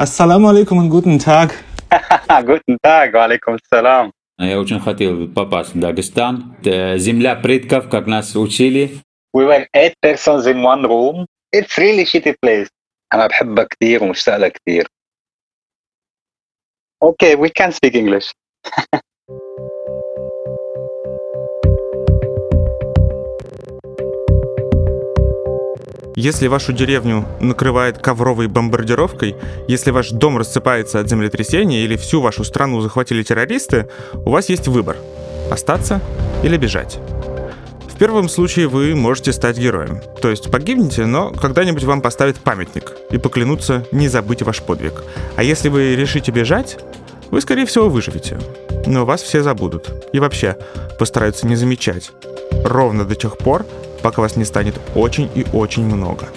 Ассаламу алейкум и guten Tag. Guten Tag, алейкум салам. Я очень хотел попасть в Дагестан. Это Земля предков, как нас учили. We were eight persons in one room. It's really shitty place. أنا بحبها كثير ومشتاق لها كثير. Okay, we can speak English. Если вашу деревню накрывает ковровой бомбардировкой, если ваш дом рассыпается от землетрясения или всю вашу страну захватили террористы, у вас есть выбор – остаться или бежать. В первом случае вы можете стать героем. То есть погибнете, но когда-нибудь вам поставят памятник и поклянутся не забыть ваш подвиг. А если вы решите бежать, вы, скорее всего, выживете. Но вас все забудут. И вообще, постараются не замечать. Ровно до тех пор, пока вас не станет очень и очень много.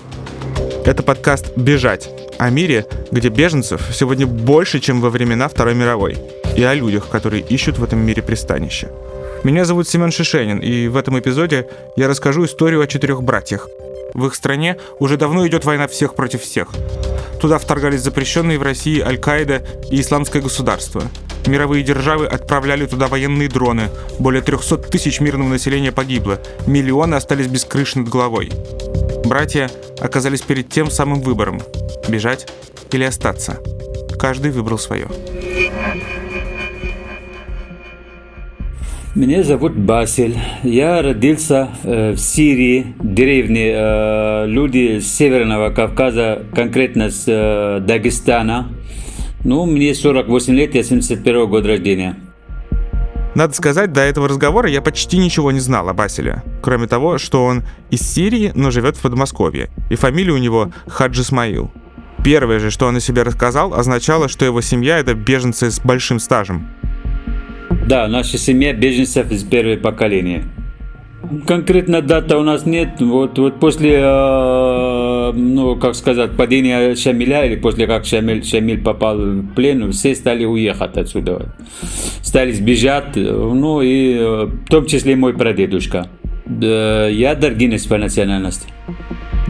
Это подкаст «Бежать» о мире, где беженцев сегодня больше, чем во времена Второй мировой, и о людях, которые ищут в этом мире пристанище. Меня зовут Семен Шишенин, и в этом эпизоде я расскажу историю о четырех братьях. В их стране уже давно идет война всех против всех. Туда вторгались запрещенные в России Аль-Каида и Исламское государство. Мировые державы отправляли туда военные дроны. Более 300 тысяч мирного населения погибло. Миллионы остались без крыши над головой. Братья оказались перед тем самым выбором – бежать или остаться. Каждый выбрал свое. Меня зовут Басиль. Я родился э, в Сирии, деревне. Э, люди с Северного Кавказа, конкретно с э, Дагестана. Ну, мне 48 лет, я 71 года рождения. Надо сказать, до этого разговора я почти ничего не знал о Басиле. Кроме того, что он из Сирии, но живет в Подмосковье. И фамилия у него Хадж Исмаил. Первое же, что он о себе рассказал, означало, что его семья — это беженцы с большим стажем. Да, наша семья беженцев из первого поколения. Конкретно дата у нас нет. Вот, вот после, э, ну, как сказать, падения Шамиля, или после как Шамиль, Шамиль попал в плен, все стали уехать отсюда. Стали сбежать, ну, и э, в том числе мой прадедушка. Я даргинец по национальности.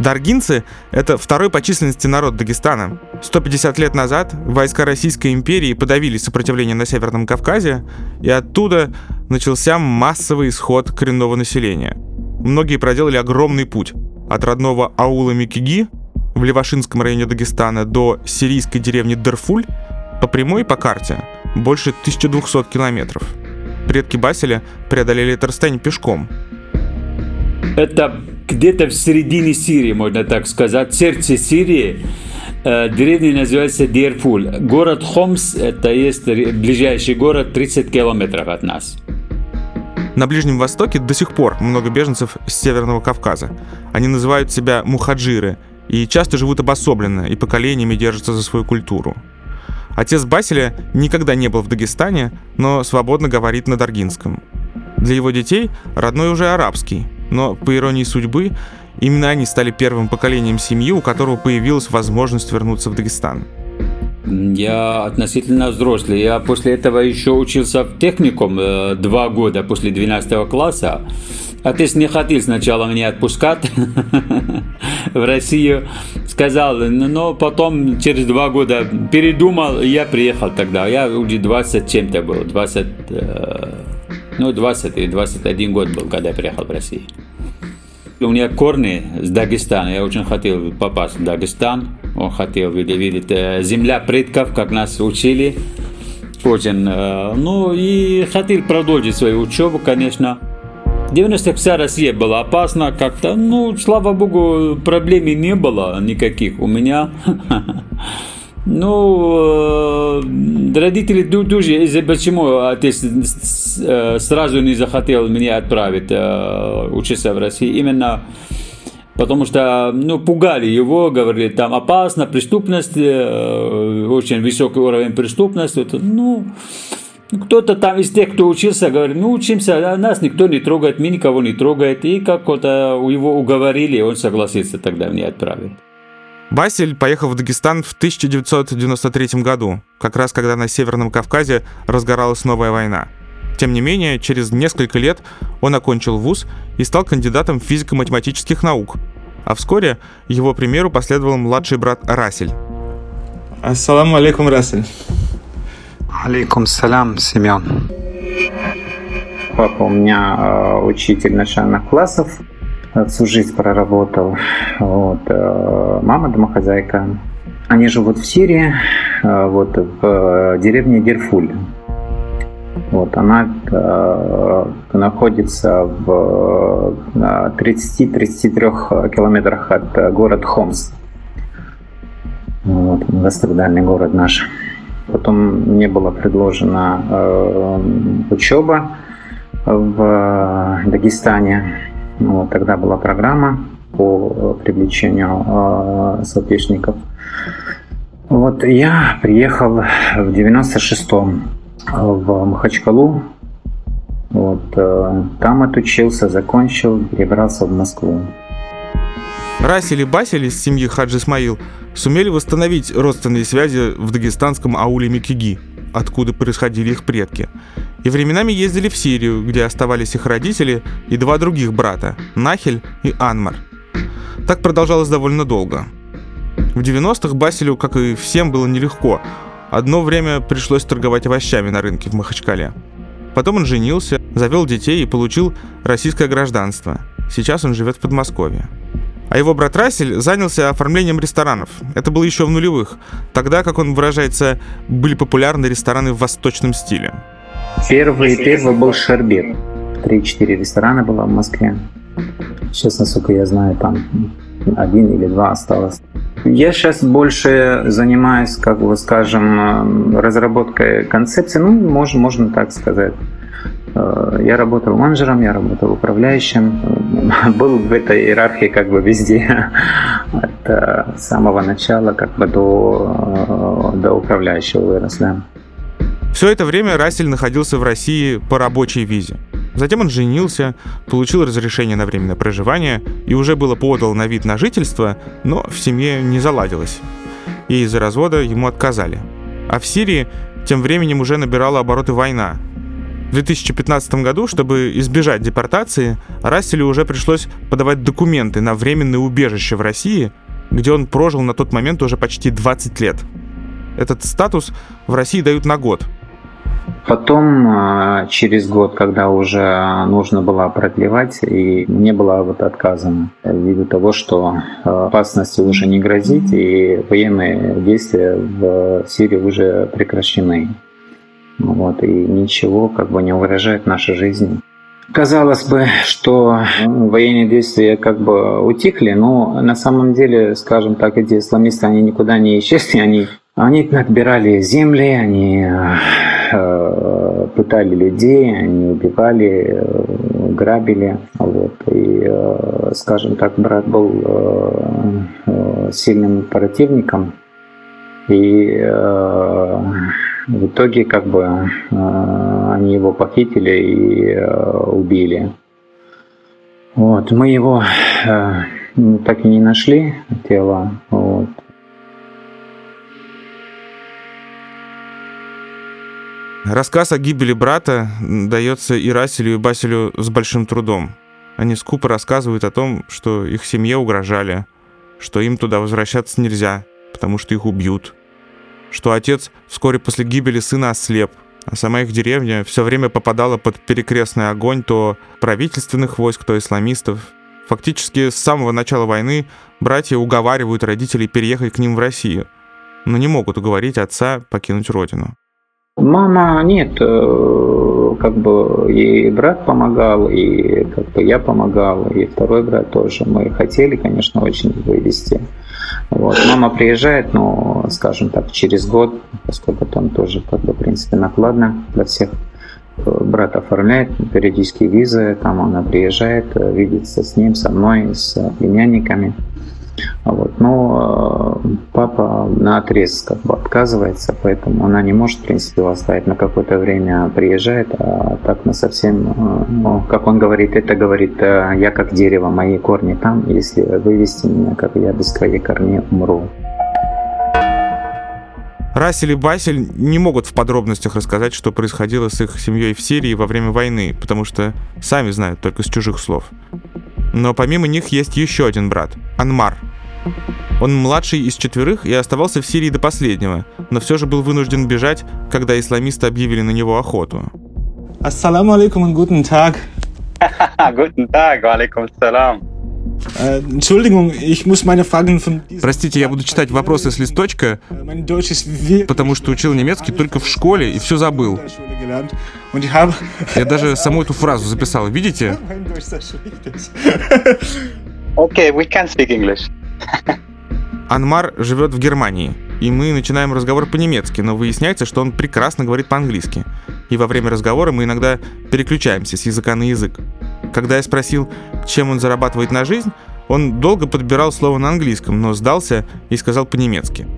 Даргинцы — это второй по численности народ Дагестана. 150 лет назад войска Российской империи подавили сопротивление на Северном Кавказе, и оттуда начался массовый исход коренного населения. Многие проделали огромный путь от родного аула Микиги в Левашинском районе Дагестана до сирийской деревни Дерфуль по прямой по карте больше 1200 километров. Предки Баселя преодолели расстояние пешком. Это где-то в середине Сирии, можно так сказать, сердце Сирии. Э, деревня называется Дерфуль. Город Хомс, это есть ближайший город 30 километров от нас. На Ближнем Востоке до сих пор много беженцев с Северного Кавказа. Они называют себя мухаджиры и часто живут обособленно и поколениями держатся за свою культуру. Отец Басиля никогда не был в Дагестане, но свободно говорит на даргинском. Для его детей родной уже арабский, но, по иронии судьбы, именно они стали первым поколением семьи, у которого появилась возможность вернуться в Дагестан. Я относительно взрослый. Я после этого еще учился в техникум э, два года после 12 класса. Отец не хотел сначала меня отпускать в Россию. Сказал, но потом через два года передумал, я приехал тогда. Я уже 20 чем-то был, 20, ну, 20 и 21 год был, когда я приехал в Россию. У меня корни с Дагестана. Я очень хотел попасть в Дагестан. Он хотел видеть, видеть э, земля предков, как нас учили. Очень. Э, ну и хотел продолжить свою учебу, конечно. 90-х вся Россия была опасна как-то. Ну, слава богу, проблем не было никаких у меня. Ну, э, родители тоже, почему отец э, сразу не захотел меня отправить э, учиться в России, именно потому что, ну, пугали его, говорили, там опасно, преступность, очень высокий уровень преступности, ну, кто-то там из тех, кто учился, говорит, ну, учимся, а нас никто не трогает, мы никого не трогает, и как-то его уговорили, он согласится тогда мне отправить. Басель поехал в Дагестан в 1993 году, как раз когда на Северном Кавказе разгоралась новая война. Тем не менее, через несколько лет он окончил вуз и стал кандидатом физико-математических наук. А вскоре его примеру последовал младший брат Расель. Ассаламу алейкум, Расель. Алейкум салям, Семен. Папа у меня э, учитель начальных классов, всю жизнь проработал. Вот. Э, мама домохозяйка. Они живут в Сирии, э, вот в э, деревне Дерфуль. Вот, она э, находится в 30-33 километрах от города Хомс. Вот, многострадальный город наш. Потом мне была предложена э, учеба в Дагестане. Вот, тогда была программа по привлечению э, соотечественников. Вот я приехал в 96-м в Махачкалу. Вот, э, там отучился, закончил, перебрался в Москву. Расиль и Басиль из семьи Хаджи Исмаил сумели восстановить родственные связи в дагестанском ауле Микиги, откуда происходили их предки. И временами ездили в Сирию, где оставались их родители и два других брата – Нахель и Анмар. Так продолжалось довольно долго. В 90-х Басилю, как и всем, было нелегко. Одно время пришлось торговать овощами на рынке в Махачкале. Потом он женился, завел детей и получил российское гражданство. Сейчас он живет в Подмосковье. А его брат Рассель занялся оформлением ресторанов. Это было еще в нулевых. Тогда, как он выражается, были популярны рестораны в восточном стиле. Первый, первый был Шербет. Три-четыре ресторана было в Москве. Сейчас, насколько я знаю, там один или два осталось. Я сейчас больше занимаюсь, как бы скажем, разработкой концепции, ну, можно, можно так сказать. Э, я работал менеджером, я работал управляющим, был в этой иерархии как бы везде, от э, самого начала как бы до, э, до управляющего вырос, да. Все это время Рассель находился в России по рабочей визе. Затем он женился, получил разрешение на временное проживание и уже было подал на вид на жительство, но в семье не заладилось. И из-за развода ему отказали. А в Сирии тем временем уже набирала обороты война, 2015 году, чтобы избежать депортации, Расселю уже пришлось подавать документы на временное убежище в России, где он прожил на тот момент уже почти 20 лет. Этот статус в России дают на год. Потом, а, через год, когда уже нужно было продлевать, и мне было вот отказано ввиду того, что а, опасности уже не грозит, и военные действия в Сирии уже прекращены. Вот, и ничего как бы не угрожает нашей жизни. Казалось бы, что военные действия как бы утихли, но на самом деле, скажем так, эти исламисты, они никуда не исчезли, они, они отбирали земли, они э, пытали людей, они убивали, э, грабили. Вот. И, э, скажем так, брат был э, э сильным противником. И э, в итоге как бы э, они его похитили и э, убили. Вот, мы его э, так и не нашли, тело. Вот. Рассказ о гибели брата дается и Расселю, и Басилю с большим трудом. Они скупо рассказывают о том, что их семье угрожали, что им туда возвращаться нельзя, потому что их убьют, что отец вскоре после гибели сына ослеп, а сама их деревня все время попадала под перекрестный огонь то правительственных войск, то исламистов. Фактически с самого начала войны братья уговаривают родителей переехать к ним в Россию, но не могут уговорить отца покинуть родину. Мама нет, э, как бы и брат помогал, и как бы я помогал, и второй брат тоже. Мы хотели, конечно, очень вывести. Вот. Мама приезжает, но, скажем так, через год, поскольку там тоже, как бы, в принципе, накладно для всех. Брат оформляет периодические визы, там она приезжает, видится с ним, со мной, с племянниками. Вот. Но э, папа на отрез как бы отказывается, поэтому она не может, в принципе, его оставить на какое-то время, приезжает, а так на совсем, э, ну, как он говорит, это говорит, э, я как дерево, мои корни там, если вывести меня, как я без своих корней умру. Рассель и Басель не могут в подробностях рассказать, что происходило с их семьей в Сирии во время войны, потому что сами знают только с чужих слов. Но помимо них есть еще один брат, Анмар. Он младший из четверых и оставался в Сирии до последнего, но все же был вынужден бежать, когда исламисты объявили на него охоту. Assalamu alaikum und guten Tag. Guten Tag, walaikum salam. Diesem Простите, я буду читать вопросы с листочка, Äh, потому что учил немецкий только в школе и все забыл. Я даже саму эту фразу записал, видите? Okay, we can speak English. Анмар живет в Германии, и мы начинаем разговор по-немецки, но выясняется, что он прекрасно говорит по-английски. И во время разговора мы иногда переключаемся с языка на язык. Когда я спросил, чем он зарабатывает на жизнь, он долго подбирал слово на английском, но сдался и сказал по-немецки.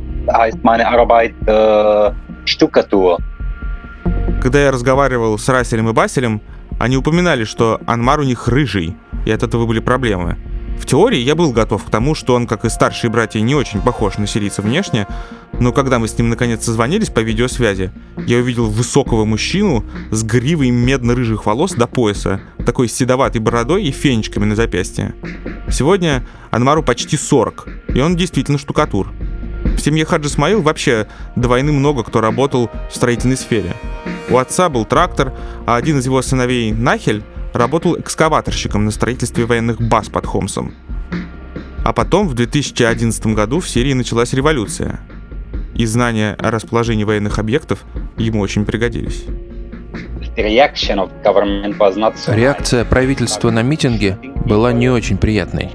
Äh, Stuckatur. Когда я разговаривал с Раселем и Баселем, они упоминали, что Анмар у них рыжий, и от этого были проблемы. В теории я был готов к тому, что он, как и старшие братья, не очень похож на сирийца внешне, но когда мы с ним наконец созвонились по видеосвязи, я увидел высокого мужчину с гривой медно-рыжих волос до пояса, такой седоватой бородой и фенечками на запястье. Сегодня Анмару почти 40, и он действительно штукатур. В семье Хаджи Смаил вообще до войны много кто работал в строительной сфере. У отца был трактор, а один из его сыновей, Нахель, работал экскаваторщиком на строительстве военных баз под Хомсом. А потом, в 2011 году, в Сирии началась революция. И знания о расположении военных объектов ему очень пригодились. Реакция правительства на митинги была не очень приятной.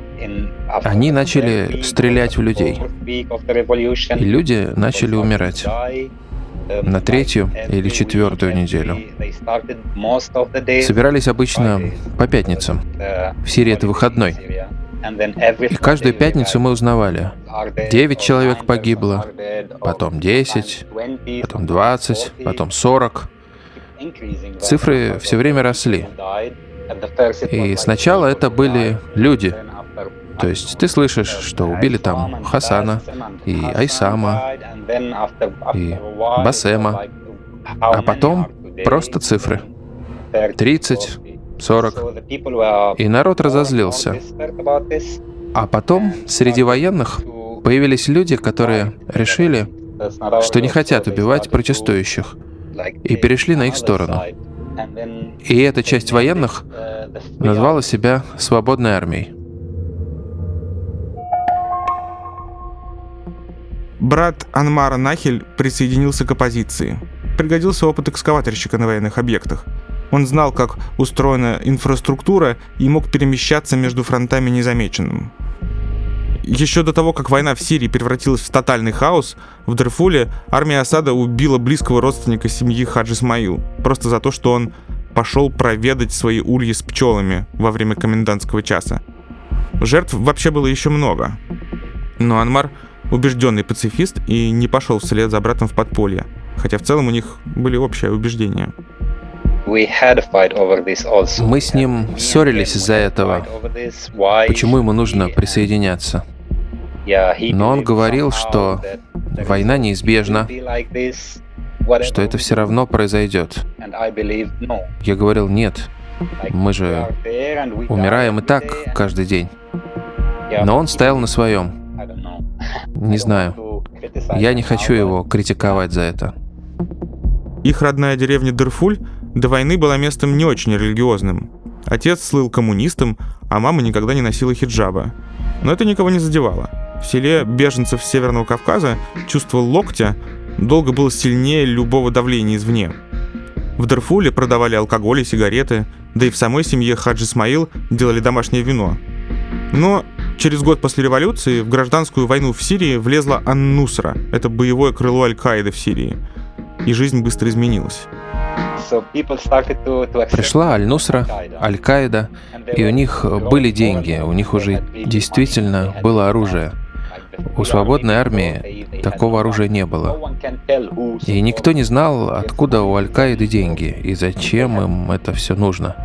Они начали стрелять в людей. И люди начали умирать. На третью или четвертую неделю. Собирались обычно по пятницам. В Сирии это выходной. И каждую пятницу мы узнавали. 9 человек погибло, потом 10, потом 20, потом 40. Цифры все время росли. И сначала это были люди. То есть ты слышишь, что убили там Хасана и Айсама, и Басема, а потом просто цифры. 30, 40. И народ разозлился. А потом среди военных появились люди, которые решили, что не хотят убивать протестующих, и перешли на их сторону. И эта часть военных назвала себя свободной армией. Брат Анмара Нахель присоединился к оппозиции. Пригодился опыт экскаваторщика на военных объектах. Он знал, как устроена инфраструктура и мог перемещаться между фронтами незамеченным. Еще до того, как война в Сирии превратилась в тотальный хаос, в Дарфуле армия Асада убила близкого родственника семьи Хаджи Исмаил, просто за то, что он пошел проведать свои ульи с пчелами во время комендантского часа. Жертв вообще было еще много. Но Анмар убежденный пацифист и не пошел вслед за братом в подполье, хотя в целом у них были общие убеждения. Мы с ним ссорились из-за этого. Почему ему нужно присоединяться? Но он говорил, что война неизбежна, что это все равно произойдет. Я говорил, нет, мы же умираем и так каждый день. Но он стоял на своем. Не знаю. Я не хочу его критиковать за это. Их родная деревня Дерфуль до войны была местом не очень религиозным. Отец слыл коммунистом, а мама никогда не носила хиджаба. Но это никого не задевало. В селе беженцев Северного Кавказа чувство локтя долго было сильнее любого давления извне. В Дарфуле продавали алкоголь и сигареты, да и в самой семье Хаджи Исмаил делали домашнее вино. Но через год после революции в гражданскую войну в Сирии влезла Ан-Нусра, это боевое крыло Аль-Каиды в Сирии. И жизнь быстро изменилась. Пришла Аль-Нусра, Аль-Каида, и у них были деньги, у них уже действительно было оружие. У свободной армии такого оружия не было. И никто не знал, откуда у Аль-Каиды деньги и зачем им это все нужно.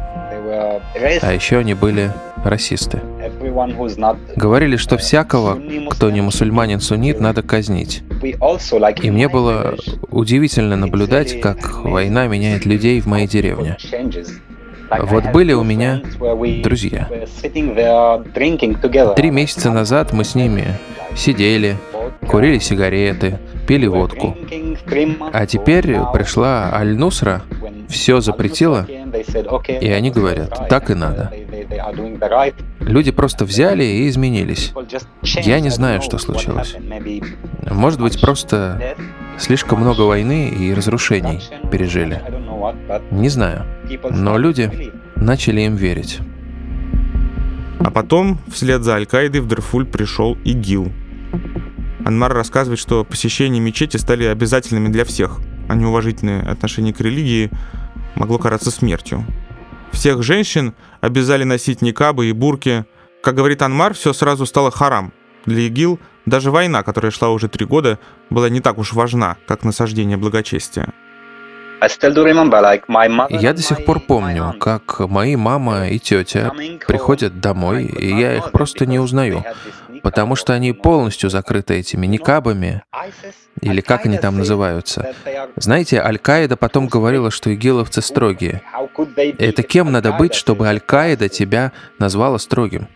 А еще они были расисты. Говорили, что всякого, кто не мусульманин-суннит, надо казнить. И мне было удивительно наблюдать, как война меняет людей в моей деревне. Вот были у меня друзья. Три месяца назад мы с ними сидели, курили сигареты, пили водку. А теперь пришла Аль-Нусра, все запретила, и они говорят, так и надо. Люди просто взяли и изменились. Я не знаю, что случилось. Может быть, просто слишком много войны и разрушений пережили. Не знаю. Но люди начали им верить. А потом, вслед за Аль-Каидой, в Дарфуль пришел ИГИЛ. Анмар рассказывает, что посещение мечети стали обязательными для всех, а неуважительное отношение к религии могло караться смертью. Всех женщин обязали носить никабы и бурки. Как говорит Анмар, все сразу стало харам. Для ИГИЛ даже война, которая шла уже три года, была не так уж важна, как насаждение благочестия. Я до сих пор помню, как мои мама и тетя приходят домой, и я их просто не узнаю, потому что они полностью закрыты этими никабами, или как они там называются. Знаете, Аль-Каида потом говорила, что игиловцы строгие. Это кем надо быть, чтобы Аль-Каида тебя назвала строгим?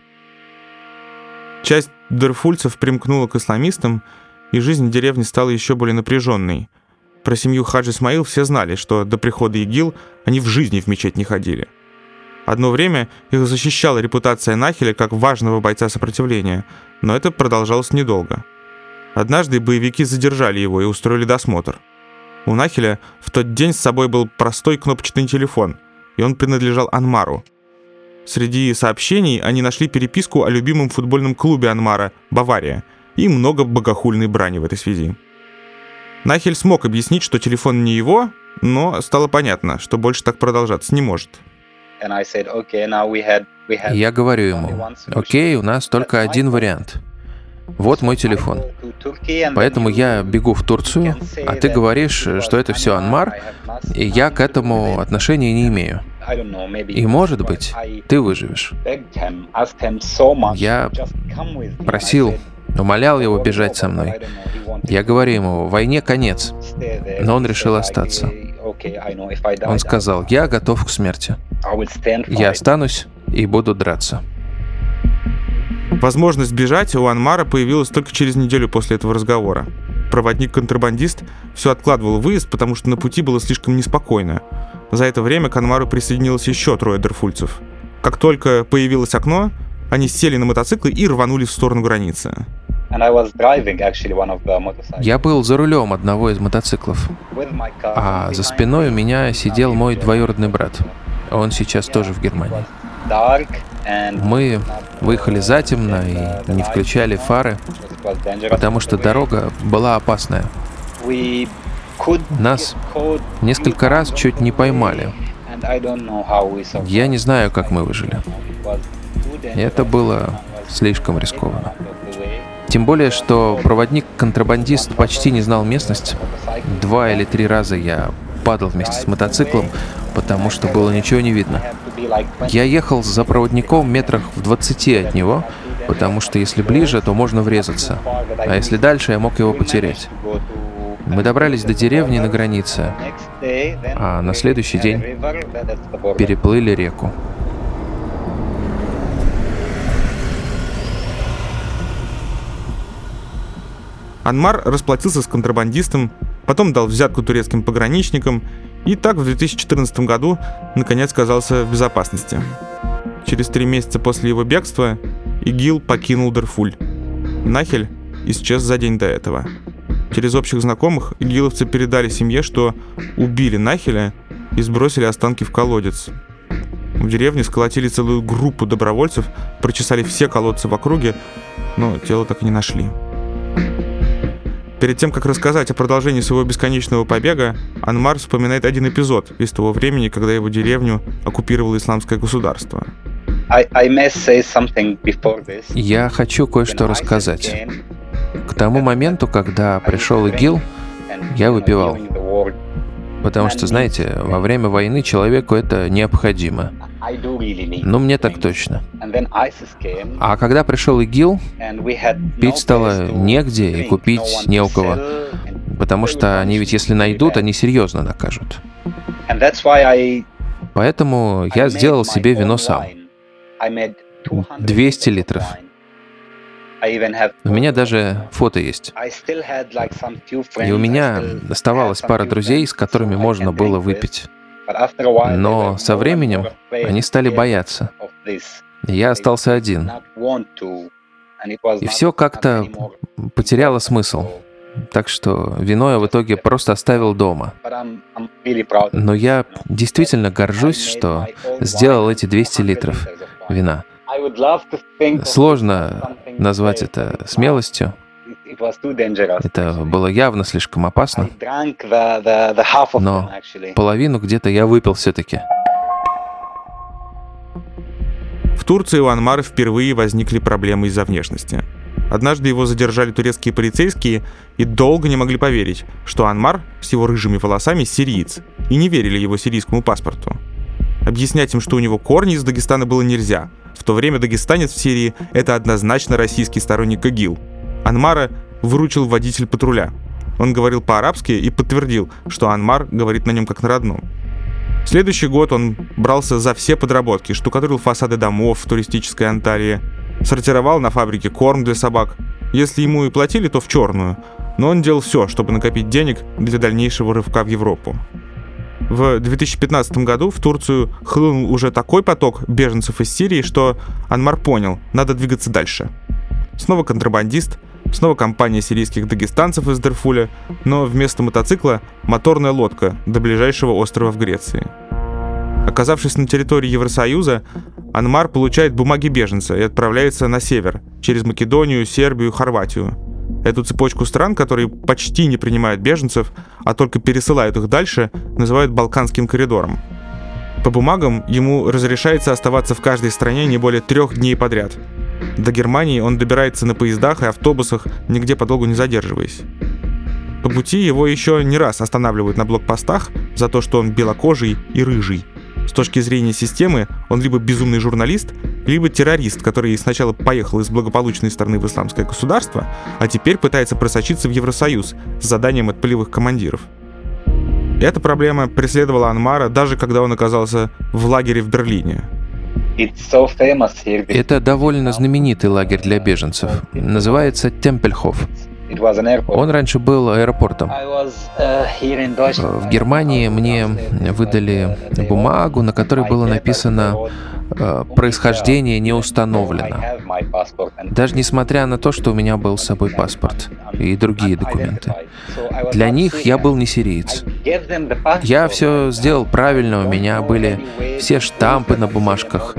Часть дерфульцев примкнула к исламистам, и жизнь в деревне стала еще более напряженной – про семью Хадж Исмаил все знали, что до прихода ИГИЛ они в жизни в мечеть не ходили. Одно время их защищала репутация Нахеля как важного бойца сопротивления, но это продолжалось недолго. Однажды боевики задержали его и устроили досмотр. У Нахеля в тот день с собой был простой кнопочный телефон, и он принадлежал Анмару. Среди сообщений они нашли переписку о любимом футбольном клубе Анмара «Бавария» и много богохульной брани в этой связи. Нахель смог объяснить, что телефон не его, но стало понятно, что больше так продолжаться не может. Я говорю ему, окей, у нас только один вариант. Вот мой телефон. Поэтому я бегу в Турцию, а ты говоришь, что это все Анмар, и я к этому отношения не имею. И может быть, ты выживешь. Я просил, умолял его бежать со мной. Я говорю ему, войне конец, но он решил остаться. Он сказал, я готов к смерти. Я останусь и буду драться. Возможность бежать у Анмара появилась только через неделю после этого разговора. Проводник-контрабандист все откладывал выезд, потому что на пути было слишком неспокойно. За это время к Анмару присоединилось еще трое дерфульцев. Как только появилось окно, они сели на мотоциклы и рванули в сторону границы. Я был за рулем одного из мотоциклов, а за спиной у меня сидел мой двоюродный брат. Он сейчас тоже в Германии. Мы выехали затемно и не включали фары, потому что дорога была опасная. Нас несколько раз чуть не поймали. Я не знаю, как мы выжили. Это было слишком рискованно. Тем более, что проводник-контрабандист почти не знал местность. Два или три раза я падал вместе с мотоциклом, потому что было ничего не видно. Я ехал за проводником метрах в 20 от него, потому что если ближе, то можно врезаться, а если дальше, я мог его потерять. Мы добрались до деревни на границе, а на следующий день переплыли реку. Анмар расплатился с контрабандистом, потом дал взятку турецким пограничникам и так в 2014 году наконец оказался в безопасности. Через три месяца после его бегства ИГИЛ покинул Дарфуль. Нахель исчез за день до этого. Через общих знакомых игиловцы передали семье, что убили Нахеля и сбросили останки в колодец. В деревне сколотили целую группу добровольцев, прочесали все колодцы в округе, но тело так и не нашли. Перед тем, как рассказать о продолжении своего бесконечного побега, Анмар вспоминает один эпизод из того времени, когда его деревню оккупировало исламское государство. Я хочу кое-что рассказать. К тому моменту, когда пришел ИГИЛ, я выпивал. Потому что, знаете, во время войны человеку это необходимо. Ну, мне так точно. А когда пришел ИГИЛ, пить стало негде и купить не у кого. Потому что они ведь, если найдут, они серьезно накажут. Поэтому я сделал себе вино сам. 200 литров. У меня даже фото есть. И у меня оставалась пара друзей, с которыми можно было выпить. Но со временем они стали бояться. Я остался один. И все как-то потеряло смысл. Так что вино я в итоге просто оставил дома. Но я действительно горжусь, что сделал эти 200 литров вина. Сложно назвать это смелостью. Это было явно слишком опасно. Но половину где-то я выпил все-таки. В Турции у Анмара впервые возникли проблемы из-за внешности. Однажды его задержали турецкие полицейские и долго не могли поверить, что Анмар с его рыжими волосами сириец, и не верили его сирийскому паспорту. Объяснять им, что у него корни из Дагестана было нельзя. В то время дагестанец в Сирии — это однозначно российский сторонник ИГИЛ. Анмара выручил водитель патруля. Он говорил по-арабски и подтвердил, что Анмар говорит на нем как на родном. Следующий год он брался за все подработки, штукатурил фасады домов в туристической Анталии, сортировал на фабрике корм для собак. Если ему и платили, то в черную. Но он делал все, чтобы накопить денег для дальнейшего рывка в Европу. В 2015 году в Турцию хлынул уже такой поток беженцев из Сирии, что Анмар понял, надо двигаться дальше. Снова контрабандист, снова компания сирийских дагестанцев из Дерфуля, но вместо мотоцикла моторная лодка до ближайшего острова в Греции. Оказавшись на территории Евросоюза, Анмар получает бумаги беженца и отправляется на север, через Македонию, Сербию, Хорватию. Эту цепочку стран, которые почти не принимают беженцев, а только пересылают их дальше, называют Балканским коридором. По бумагам ему разрешается оставаться в каждой стране не более трех дней подряд. До Германии он добирается на поездах и автобусах, нигде подолгу не задерживаясь. По пути его еще не раз останавливают на блокпостах за то, что он белокожий и рыжий. С точки зрения системы, он либо безумный журналист, либо террорист, который сначала поехал из благополучной страны в исламское государство, а теперь пытается просочиться в Евросоюз с заданием от полевых командиров. Эта проблема преследовала Анмара даже когда он оказался в лагере в Берлине. Это довольно знаменитый лагерь для беженцев. Называется Темпельхоф. Он раньше был аэропортом. Uh, В Германии мне выдали бумагу, на которой было написано происхождение не установлено. Даже несмотря на то, что у меня был с собой паспорт и другие документы. Для них я был не сириец. Я все сделал правильно, у меня были все штампы на бумажках.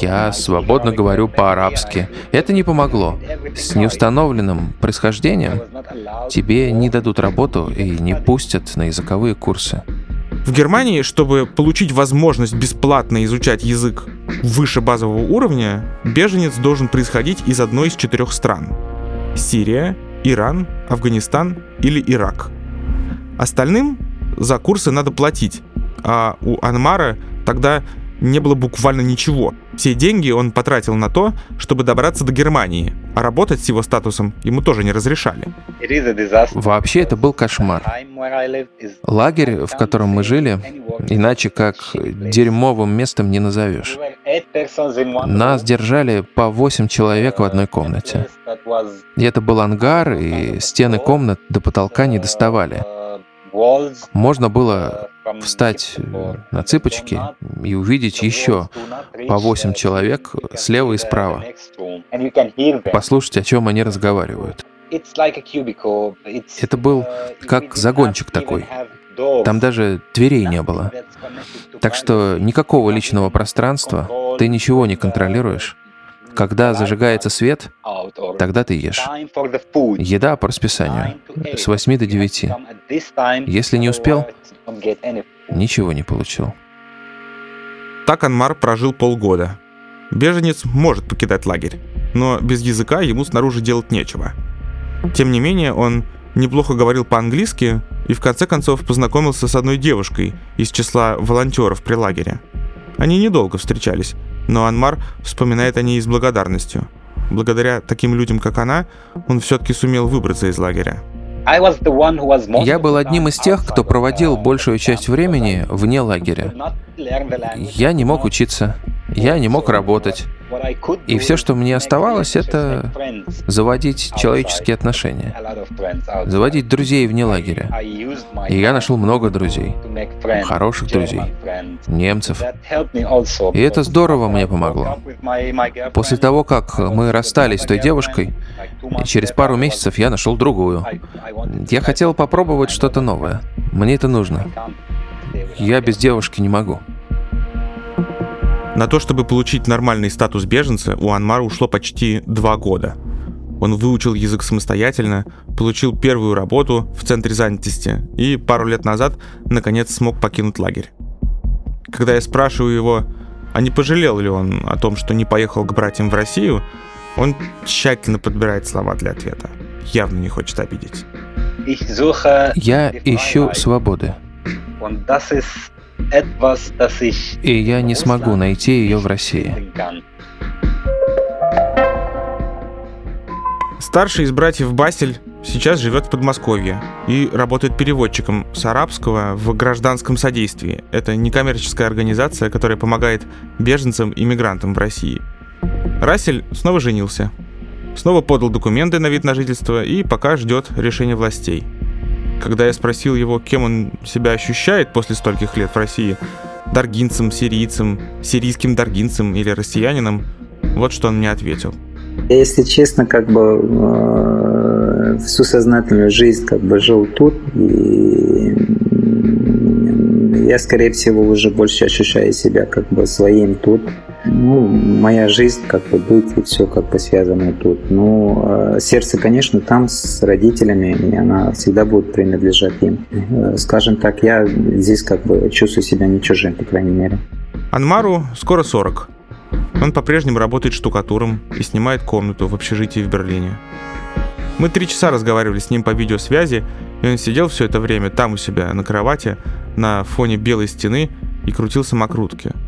Я свободно говорю по-арабски. Это не помогло. С неустановленным происхождением тебе не дадут работу и не пустят на языковые курсы. В Германии, чтобы получить возможность бесплатно изучать язык выше базового уровня, беженец должен происходить из одной из четырех стран. Сирия, Иран, Афганистан или Ирак. Остальным за курсы надо платить, а у Анмара тогда не было буквально ничего. Все деньги он потратил на то, чтобы добраться до Германии, а работать с его статусом ему тоже не разрешали. Вообще это был кошмар. Лагерь, в котором мы жили, иначе как дерьмовым местом не назовешь. Нас держали по 8 человек в одной комнате. И это был ангар, и стены комнат до потолка не доставали. Можно было встать э, на цыпочки и увидеть еще по восемь человек слева и справа. Послушать, о чем они разговаривают. Это был как загончик такой. Там даже дверей не было. Так что никакого личного пространства, ты ничего не контролируешь. Когда зажигается свет, тогда ты ешь. Еда по расписанию с 8 до 9. Если не успел, ничего не получил. Так Анмар прожил полгода. Беженец может покидать лагерь, но без языка ему снаружи делать нечего. Тем не менее, он неплохо говорил по-английски и в конце концов познакомился с одной девушкой из числа волонтеров при лагере. Они недолго встречались, но Анмар вспоминает о ней с благодарностью. Благодаря таким людям, как она, он все-таки сумел выбраться из лагеря. Я был одним из тех, кто проводил большую часть времени вне лагеря. Я не мог учиться. Я не мог работать. И все, что мне оставалось, это заводить человеческие отношения, заводить друзей вне лагеря. И я нашел много друзей, хороших друзей, немцев. И это здорово мне помогло. После того, как мы расстались с той девушкой, через пару месяцев я нашел другую. Я хотел попробовать что-то новое. Мне это нужно. Я без девушки не могу. На то, чтобы получить нормальный статус беженца, у Анмара ушло почти два года. Он выучил язык самостоятельно, получил первую работу в центре занятости и пару лет назад наконец смог покинуть лагерь. Когда я спрашиваю его, а не пожалел ли он о том, что не поехал к братьям в Россию, он тщательно подбирает слова для ответа. Явно не хочет обидеть. Я ищу свободы. И я не смогу найти ее в России. Старший из братьев Басель сейчас живет в Подмосковье и работает переводчиком с арабского в гражданском содействии. Это некоммерческая организация, которая помогает беженцам и мигрантам в России. Рассель снова женился. Снова подал документы на вид на жительство и пока ждет решения властей. Когда я спросил его, кем он себя ощущает после стольких лет в России, даргинцем, сирийцем, сирийским даргинцем или россиянином, вот что он мне ответил. Если честно, как бы э, всю сознательную жизнь как бы жил тут, и я, скорее всего, уже больше ощущаю себя как бы своим тут ну, моя жизнь, как бы быть, и все как бы связано тут. Ну, сердце, конечно, там с родителями, и она всегда будет принадлежать им. Э, скажем так, я здесь как бы чувствую себя не чужим, по крайней мере. Анмару скоро 40. Он по-прежнему работает штукатуром и снимает комнату в общежитии в Берлине. Мы три часа разговаривали с ним по видеосвязи, и он сидел все это время там у себя на кровати, на фоне белой стены и крутил самокрутки –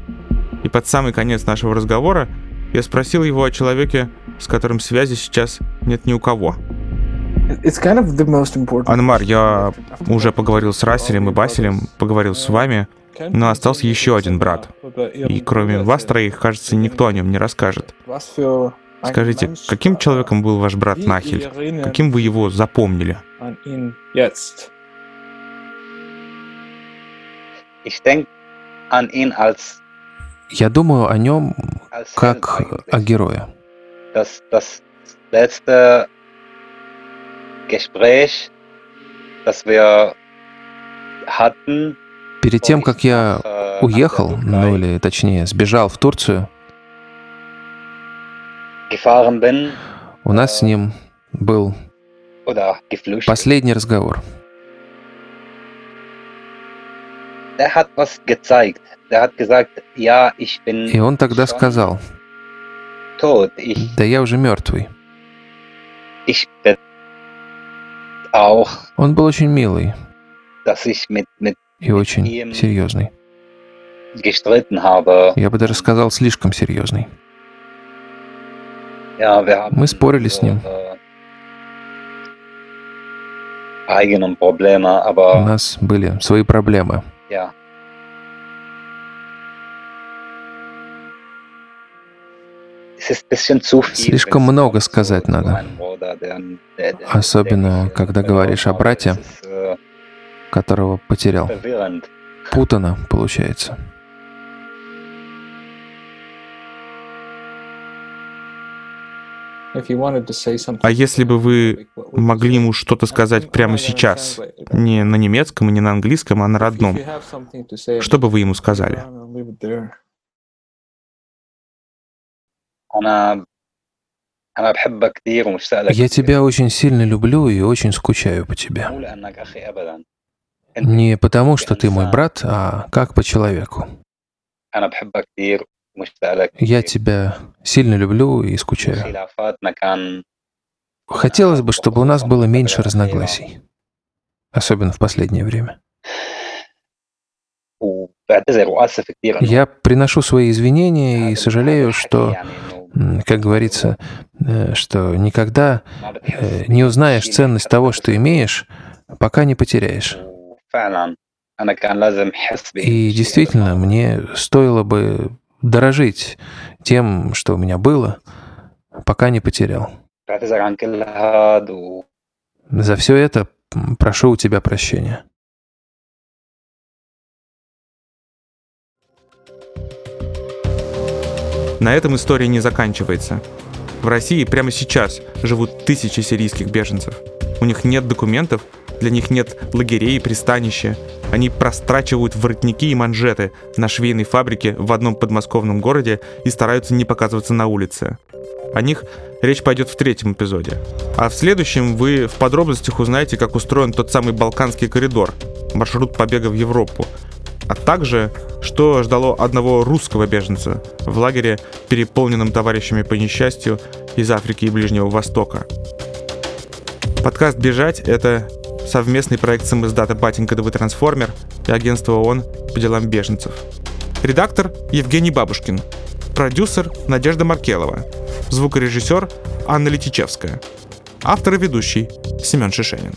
и под самый конец нашего разговора я спросил его о человеке, с которым связи сейчас нет ни у кого. Kind of Анмар, я уже поговорил с Расселем и Басилем, поговорил с вами, но остался еще один брат. И кроме вас троих, кажется, никто о нем не расскажет. Скажите, каким человеком был ваш брат Нахиль? Каким вы его запомнили? Ich denke an ihn als я думаю о нем как о герое. Перед тем, как я уехал, ну или точнее сбежал в Турцию, у нас с ним был последний разговор. И он тогда сказал, да я уже мертвый. Он был очень милый и очень серьезный. Я бы даже сказал, слишком серьезный. Мы спорили с ним. У нас были свои проблемы. Слишком много сказать надо. Особенно, когда говоришь о брате, которого потерял. Путано получается. А если бы вы могли ему что-то сказать прямо сейчас, не на немецком и не на английском, а на родном, что бы вы ему сказали? Я тебя очень сильно люблю и очень скучаю по тебе. Не потому, что ты мой брат, а как по человеку. Я тебя сильно люблю и скучаю. Хотелось бы, чтобы у нас было меньше разногласий. Особенно в последнее время. Я приношу свои извинения и сожалею, что как говорится, э, что никогда э, не узнаешь ценность того, что имеешь, пока не потеряешь. И действительно, мне стоило бы дорожить тем, что у меня было, пока не потерял. За все это прошу у тебя прощения. На этом история не заканчивается. В России прямо сейчас живут тысячи сирийских беженцев. У них нет документов, для них нет лагерей и пристанища. Они прострачивают воротники и манжеты на швейной фабрике в одном подмосковном городе и стараются не показываться на улице. О них речь пойдет в третьем эпизоде. А в следующем вы в подробностях узнаете, как устроен тот самый Балканский коридор, маршрут побега в Европу, а также, что ждало одного русского беженца в лагере, переполненном товарищами по несчастью из Африки и Ближнего Востока. Подкаст «Бежать» — это совместный проект самоиздата «Батенька ДВ Трансформер» и агентства ООН по делам беженцев. Редактор Евгений Бабушкин. Продюсер Надежда Маркелова. Звукорежиссер Анна Летичевская. Автор и ведущий Семен Шишенин.